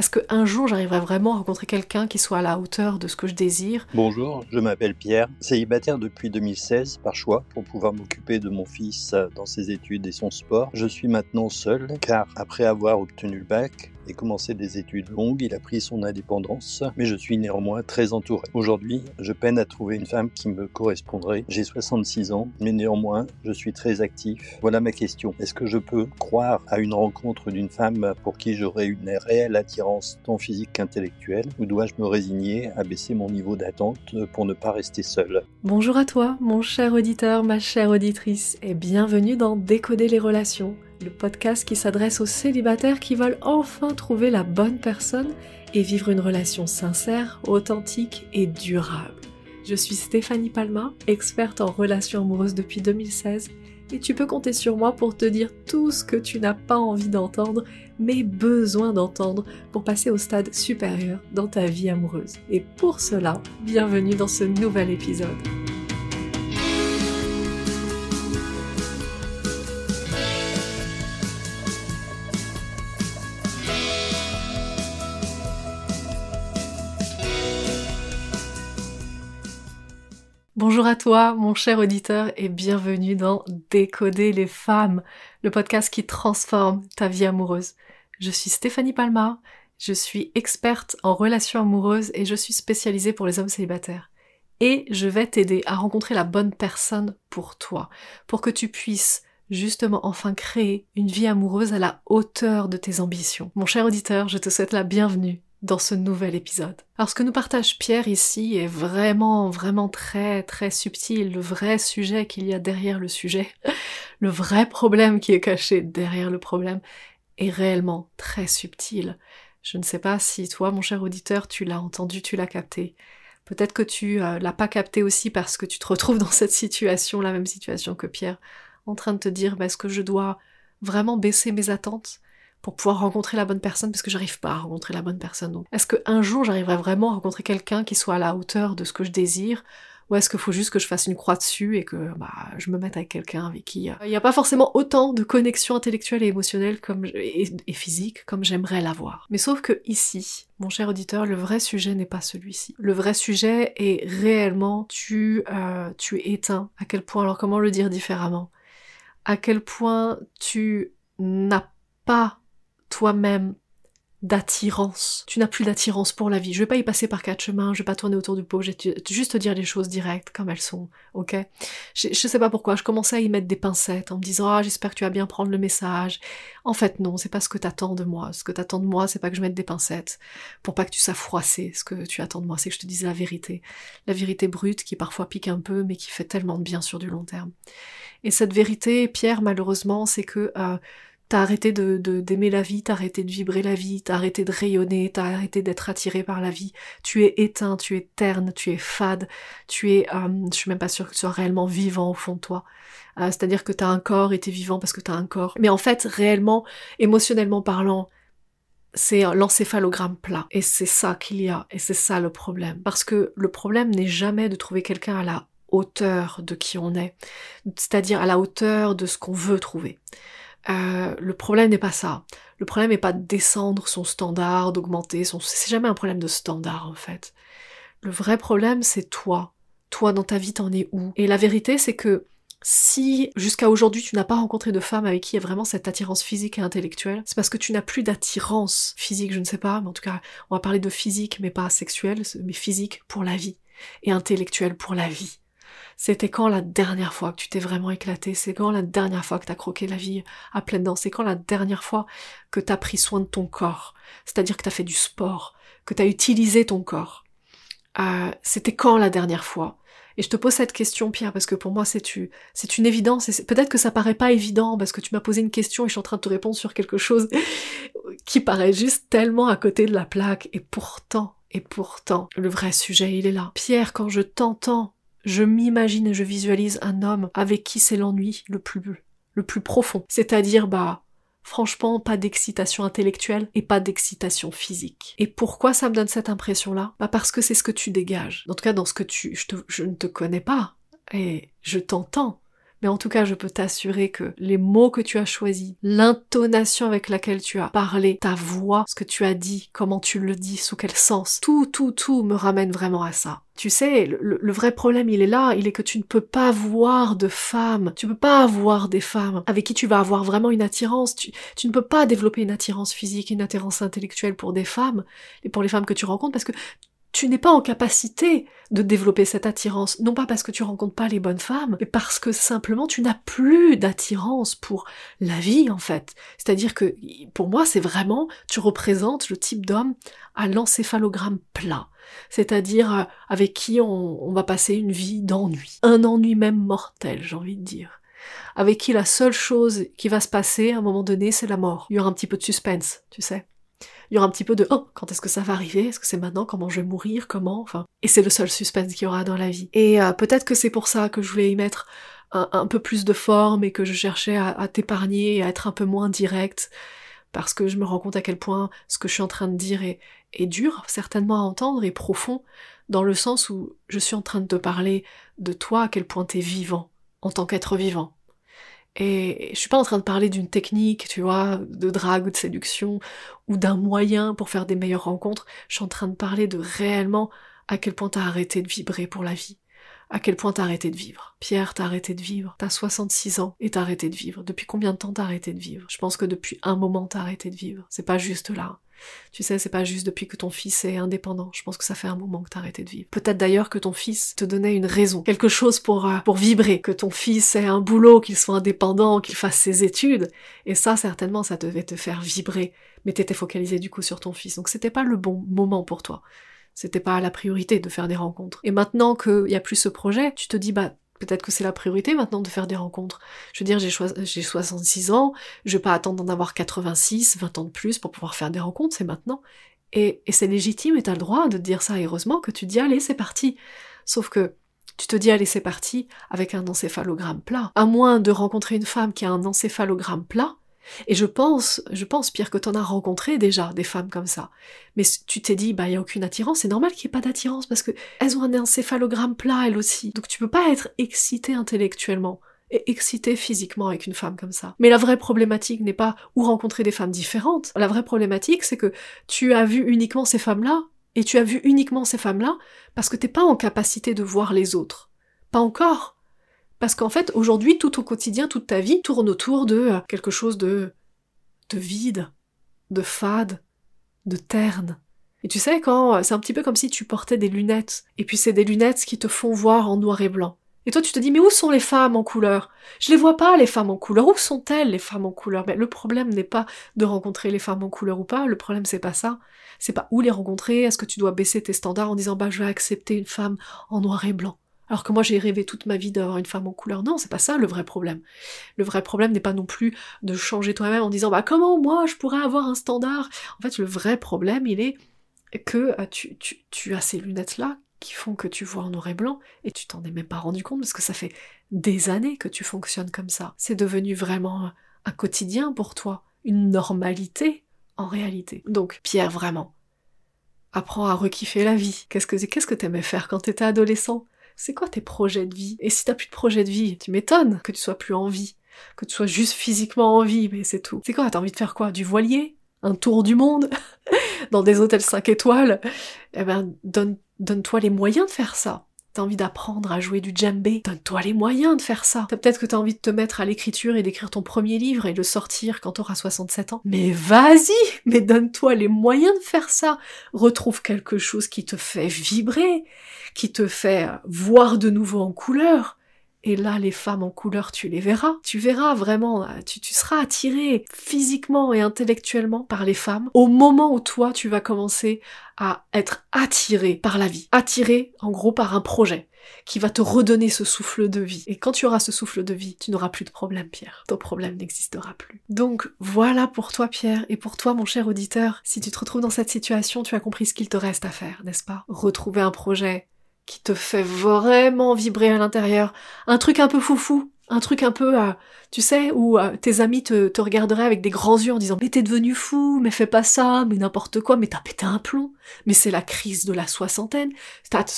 Est-ce qu'un jour j'arriverai vraiment à rencontrer quelqu'un qui soit à la hauteur de ce que je désire? Bonjour, je m'appelle Pierre, célibataire depuis 2016 par choix pour pouvoir m'occuper de mon fils dans ses études et son sport. Je suis maintenant seul car après avoir obtenu le bac, et commencé des études longues, il a pris son indépendance, mais je suis néanmoins très entouré. Aujourd'hui, je peine à trouver une femme qui me correspondrait. J'ai 66 ans, mais néanmoins, je suis très actif. Voilà ma question. Est-ce que je peux croire à une rencontre d'une femme pour qui j'aurais une réelle attirance tant physique qu'intellectuelle, ou dois-je me résigner à baisser mon niveau d'attente pour ne pas rester seul Bonjour à toi, mon cher auditeur, ma chère auditrice, et bienvenue dans Décoder les relations le podcast qui s'adresse aux célibataires qui veulent enfin trouver la bonne personne et vivre une relation sincère, authentique et durable. Je suis Stéphanie Palma, experte en relations amoureuses depuis 2016, et tu peux compter sur moi pour te dire tout ce que tu n'as pas envie d'entendre, mais besoin d'entendre pour passer au stade supérieur dans ta vie amoureuse. Et pour cela, bienvenue dans ce nouvel épisode. Bonjour à toi, mon cher auditeur, et bienvenue dans Décoder les femmes, le podcast qui transforme ta vie amoureuse. Je suis Stéphanie Palma, je suis experte en relations amoureuses et je suis spécialisée pour les hommes célibataires. Et je vais t'aider à rencontrer la bonne personne pour toi, pour que tu puisses justement enfin créer une vie amoureuse à la hauteur de tes ambitions. Mon cher auditeur, je te souhaite la bienvenue dans ce nouvel épisode. Alors ce que nous partage Pierre ici est vraiment, vraiment très, très subtil. Le vrai sujet qu'il y a derrière le sujet, le vrai problème qui est caché derrière le problème est réellement très subtil. Je ne sais pas si toi, mon cher auditeur, tu l'as entendu, tu l'as capté. Peut-être que tu euh, l'as pas capté aussi parce que tu te retrouves dans cette situation, la même situation que Pierre, en train de te dire, bah, est-ce que je dois vraiment baisser mes attentes pour pouvoir rencontrer la bonne personne parce que j'arrive pas à rencontrer la bonne personne. Donc, est-ce qu'un jour j'arriverai vraiment à rencontrer quelqu'un qui soit à la hauteur de ce que je désire? Ou est-ce qu'il faut juste que je fasse une croix dessus et que bah, je me mette avec quelqu'un avec qui euh, il n'y a pas forcément autant de connexion intellectuelle et émotionnelle comme et, physique comme j'aimerais l'avoir. Mais sauf que ici, mon cher auditeur, le vrai sujet n'est pas celui-ci. Le vrai sujet est réellement tu euh, tu éteint. À quel point alors comment le dire différemment? À quel point tu n'as pas toi-même d'attirance. Tu n'as plus d'attirance pour la vie. Je vais pas y passer par quatre chemins, je vais pas tourner autour du pot, je vais juste te dire les choses directes comme elles sont, ok? Je, je sais pas pourquoi, je commençais à y mettre des pincettes en me disant ah j'espère que tu vas bien prendre le message. En fait non, c'est pas ce que t'attends de moi. Ce que t'attends de moi, c'est pas que je mette des pincettes pour pas que tu sois froissé. Ce que tu attends de moi, c'est que je te dise la vérité, la vérité brute qui parfois pique un peu, mais qui fait tellement de bien sur du long terme. Et cette vérité, Pierre, malheureusement, c'est que euh, T'as arrêté de d'aimer la vie, t'as arrêté de vibrer la vie, t'as arrêté de rayonner, t'as arrêté d'être attiré par la vie. Tu es éteint, tu es terne, tu es fade, tu es, euh, je suis même pas sûre que tu sois réellement vivant au fond de toi. Euh, c'est-à-dire que t'as un corps et t'es vivant parce que t'as un corps. Mais en fait, réellement, émotionnellement parlant, c'est l'encéphalogramme plat. Et c'est ça qu'il y a, et c'est ça le problème. Parce que le problème n'est jamais de trouver quelqu'un à la hauteur de qui on est, c'est-à-dire à la hauteur de ce qu'on veut trouver. Euh, le problème n'est pas ça. Le problème n'est pas de descendre son standard, d'augmenter son... C'est jamais un problème de standard en fait. Le vrai problème c'est toi. Toi dans ta vie t'en es où? Et la vérité c'est que si jusqu'à aujourd'hui tu n'as pas rencontré de femme avec qui il y a vraiment cette attirance physique et intellectuelle, c'est parce que tu n'as plus d'attirance physique, je ne sais pas, mais en tout cas on va parler de physique mais pas sexuelle, mais physique pour la vie et intellectuelle pour la vie. C'était quand la dernière fois que tu t'es vraiment éclaté C'est quand la dernière fois que t'as croqué la vie à pleine dents? C'est quand la dernière fois que t'as pris soin de ton corps? C'est-à-dire que t'as fait du sport, que t'as utilisé ton corps? Euh, C'était quand la dernière fois? Et je te pose cette question, Pierre, parce que pour moi, c'est c'est une évidence. Et peut-être que ça paraît pas évident, parce que tu m'as posé une question et je suis en train de te répondre sur quelque chose qui paraît juste tellement à côté de la plaque. Et pourtant, et pourtant, le vrai sujet, il est là. Pierre, quand je t'entends je m'imagine et je visualise un homme avec qui c'est l'ennui le plus, le plus profond. C'est-à-dire, bah, franchement, pas d'excitation intellectuelle et pas d'excitation physique. Et pourquoi ça me donne cette impression-là? Bah parce que c'est ce que tu dégages. En tout cas, dans ce que tu... Je, je ne te connais pas et je t'entends. Mais en tout cas, je peux t'assurer que les mots que tu as choisis, l'intonation avec laquelle tu as parlé, ta voix, ce que tu as dit, comment tu le dis, sous quel sens, tout, tout, tout me ramène vraiment à ça. Tu sais, le, vrai problème, il est là, il est que tu ne peux pas voir de femmes, tu peux pas avoir des femmes avec qui tu vas avoir vraiment une attirance, tu, tu ne peux pas développer une attirance physique, une attirance intellectuelle pour des femmes, et pour les femmes que tu rencontres, parce que tu n'es pas en capacité de développer cette attirance, non pas parce que tu rencontres pas les bonnes femmes, mais parce que simplement tu n'as plus d'attirance pour la vie en fait. C'est-à-dire que pour moi c'est vraiment, tu représentes le type d'homme à l'encéphalogramme plat, c'est-à-dire euh, avec qui on, on va passer une vie d'ennui, un ennui même mortel j'ai envie de dire avec qui la seule chose qui va se passer à un moment donné, c'est la mort. Il y aura un petit peu de suspense, tu sais il y aura un petit peu de oh, quand est-ce que ça va arriver? Est-ce que c'est maintenant? Comment je vais mourir? Comment? Enfin, et c'est le seul suspense qu'il y aura dans la vie. Et euh, peut-être que c'est pour ça que je voulais y mettre un, peu plus de forme et que je cherchais à, t'épargner et à être un peu moins direct parce que je me rends compte à quel point ce que je suis en train de dire est, est dur, certainement à entendre, et profond, dans le sens où je suis en train de te parler de toi, à quel point t'es vivant, en tant qu'être vivant. Et je suis pas en train de parler d'une technique, tu vois, de drague ou de séduction, ou d'un moyen pour faire des meilleures rencontres. Je suis en train de parler de réellement à quel point t'as arrêté de vibrer pour la vie. À quel point t'as arrêté de vivre. Pierre, t'as arrêté de vivre. T'as 66 ans et t'as arrêté de vivre. Depuis combien de temps t'as arrêté de vivre? Je pense que depuis un moment t'as arrêté de vivre. C'est pas juste là. Tu sais, c'est pas juste depuis que ton fils est indépendant. Je pense que ça fait un moment que t'as arrêté de vivre. Peut-être d'ailleurs que ton fils te donnait une raison, quelque chose pour, euh, pour vibrer, que ton fils ait un boulot, qu'il soit indépendant, qu'il fasse ses études. Et ça, certainement, ça devait te faire vibrer. Mais t'étais focalisé du coup sur ton fils. Donc c'était pas le bon moment pour toi. C'était pas la priorité de faire des rencontres. Et maintenant qu'il y a plus ce projet, tu te dis, bah, Peut-être que c'est la priorité maintenant de faire des rencontres. Je veux dire, j'ai, 66 ans, je vais pas attendre d'en avoir 86, 20 ans de plus pour pouvoir faire des rencontres, c'est maintenant. Et, c'est légitime et t'as le droit de dire ça, heureusement que tu dis allez, c'est parti. Sauf que tu te dis allez, c'est parti avec un encéphalogramme plat. À moins de rencontrer une femme qui a un encéphalogramme plat, et je pense, je pense, Pierre, que t'en as rencontré déjà des femmes comme ça. Mais tu t'es dit, bah, il y a aucune attirance. C'est normal qu'il n'y ait pas d'attirance parce que elles ont un encéphalogramme plat, elles aussi. Donc tu peux pas être excité intellectuellement et excité physiquement avec une femme comme ça. Mais la vraie problématique n'est pas où rencontrer des femmes différentes. La vraie problématique, c'est que tu as vu uniquement ces femmes-là, et tu as vu uniquement ces femmes-là parce que t'es pas en capacité de voir les autres. Pas encore. Parce qu'en fait, aujourd'hui, tout au quotidien, toute ta vie tourne autour de euh, quelque chose de, de vide, de fade, de terne. Et tu sais, quand euh, c'est un petit peu comme si tu portais des lunettes, et puis c'est des lunettes qui te font voir en noir et blanc. Et toi, tu te dis, mais où sont les femmes en couleur? Je les vois pas, les femmes en couleur. Où sont-elles, les femmes en couleur? Mais le problème n'est pas de rencontrer les femmes en couleur ou pas. Le problème, c'est pas ça. C'est pas où les rencontrer. Est-ce que tu dois baisser tes standards en disant, bah, je vais accepter une femme en noir et blanc? Alors que moi j'ai rêvé toute ma vie d'avoir une femme en couleur. Non, c'est pas ça le vrai problème. Le vrai problème n'est pas non plus de changer toi-même en disant bah comment moi je pourrais avoir un standard? En fait, le vrai problème il est que euh, tu, tu, as ces lunettes-là qui font que tu vois en noir et blanc et tu t'en es même pas rendu compte parce que ça fait des années que tu fonctionnes comme ça. C'est devenu vraiment un quotidien pour toi, une normalité en réalité. Donc Pierre, vraiment, apprends à rekiffer la vie. Qu'est-ce que qu'est-ce que t'aimais faire quand t'étais adolescent? C'est quoi tes projets de vie? Et si t'as plus de projets de vie, tu m'étonnes que tu sois plus en vie, que tu sois juste physiquement en vie, mais c'est tout. C'est quoi? T'as envie de faire quoi? Du voilier? Un tour du monde? Dans des hôtels 5 étoiles? Eh ben, donne, donne-toi les moyens de faire ça. T'as envie d'apprendre à jouer du djembé, donne-toi les moyens de faire ça. Peut-être que t'as envie de te mettre à l'écriture et d'écrire ton premier livre et de le sortir quand t'auras 67 ans. Mais vas-y, mais donne-toi les moyens de faire ça. Retrouve quelque chose qui te fait vibrer, qui te fait voir de nouveau en couleur. Et là, les femmes en couleur, tu les verras. Tu verras vraiment, tu, tu, seras attiré physiquement et intellectuellement par les femmes au moment où toi, tu vas commencer à être attiré par la vie. Attiré, en gros, par un projet qui va te redonner ce souffle de vie. Et quand tu auras ce souffle de vie, tu n'auras plus de problème, Pierre. Ton problème n'existera plus. Donc voilà pour toi, Pierre, et pour toi, mon cher auditeur. Si tu te retrouves dans cette situation, tu as compris ce qu'il te reste à faire, n'est-ce pas? Retrouver un projet qui te fait vraiment vibrer à l'intérieur. Un truc un peu foufou, Un truc un peu, tu sais, où euh, tes amis te, regarderaient avec des grands yeux en disant mais t'es devenu fou, mais fais pas ça, mais n'importe quoi, mais t'as pété un plomb, mais c'est la crise de la soixantaine,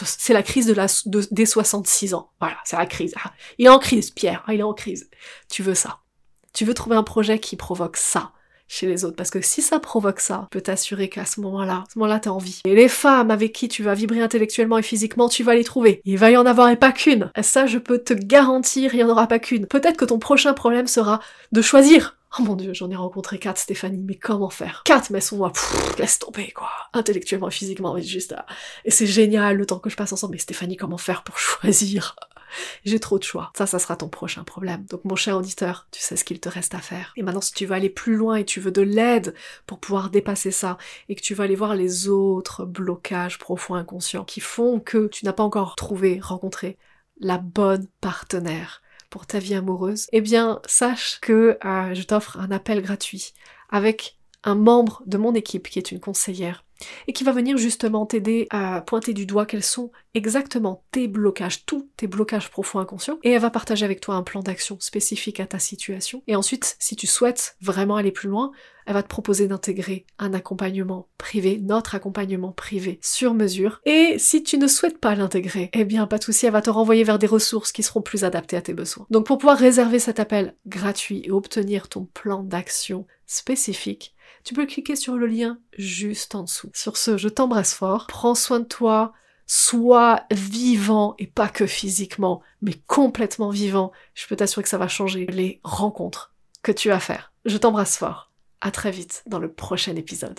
c'est la crise de la, des 66 ans. Voilà, c'est la crise. Ah, il est en crise, Pierre, ah, il est en crise. Tu veux ça. Tu veux trouver un projet qui provoque ça chez les autres. Parce que si ça provoque ça, je peux t'assurer qu'à ce moment-là, à ce moment-là, t'as envie. Et les femmes avec qui tu vas vibrer intellectuellement et physiquement, tu vas les trouver. Il va y en avoir et pas qu'une. Ça, je peux te garantir, il y en aura pas qu'une. Peut-être que ton prochain problème sera de choisir. Oh mon dieu, j'en ai rencontré quatre, Stéphanie, mais comment faire? Quatre, mais elles sont moi, laisse tomber, quoi. Intellectuellement et physiquement, mais juste. Et c'est génial le temps que je passe ensemble. Mais Stéphanie, comment faire pour choisir? j'ai trop de choix. Ça, ça sera ton prochain problème. Donc mon cher auditeur, tu sais ce qu'il te reste à faire. Et maintenant, si tu veux aller plus loin et tu veux de l'aide pour pouvoir dépasser ça, et que tu vas aller voir les autres blocages profonds inconscients qui font que tu n'as pas encore trouvé, rencontré la bonne partenaire pour ta vie amoureuse, eh bien, sache que euh, je t'offre un appel gratuit avec un membre de mon équipe qui est une conseillère et qui va venir justement t'aider à pointer du doigt quels sont exactement tes blocages, tous tes blocages profonds inconscients, et elle va partager avec toi un plan d'action spécifique à ta situation. Et ensuite, si tu souhaites vraiment aller plus loin, elle va te proposer d'intégrer un accompagnement privé, notre accompagnement privé sur mesure. Et si tu ne souhaites pas l'intégrer, eh bien pas de souci, elle va te renvoyer vers des ressources qui seront plus adaptées à tes besoins. Donc pour pouvoir réserver cet appel gratuit et obtenir ton plan d'action spécifique, tu peux cliquer sur le lien juste en dessous. Sur ce, je t'embrasse fort, prends soin de toi, sois vivant et pas que physiquement, mais complètement vivant. Je peux t'assurer que ça va changer les rencontres que tu vas faire. Je t'embrasse fort. À très vite dans le prochain épisode.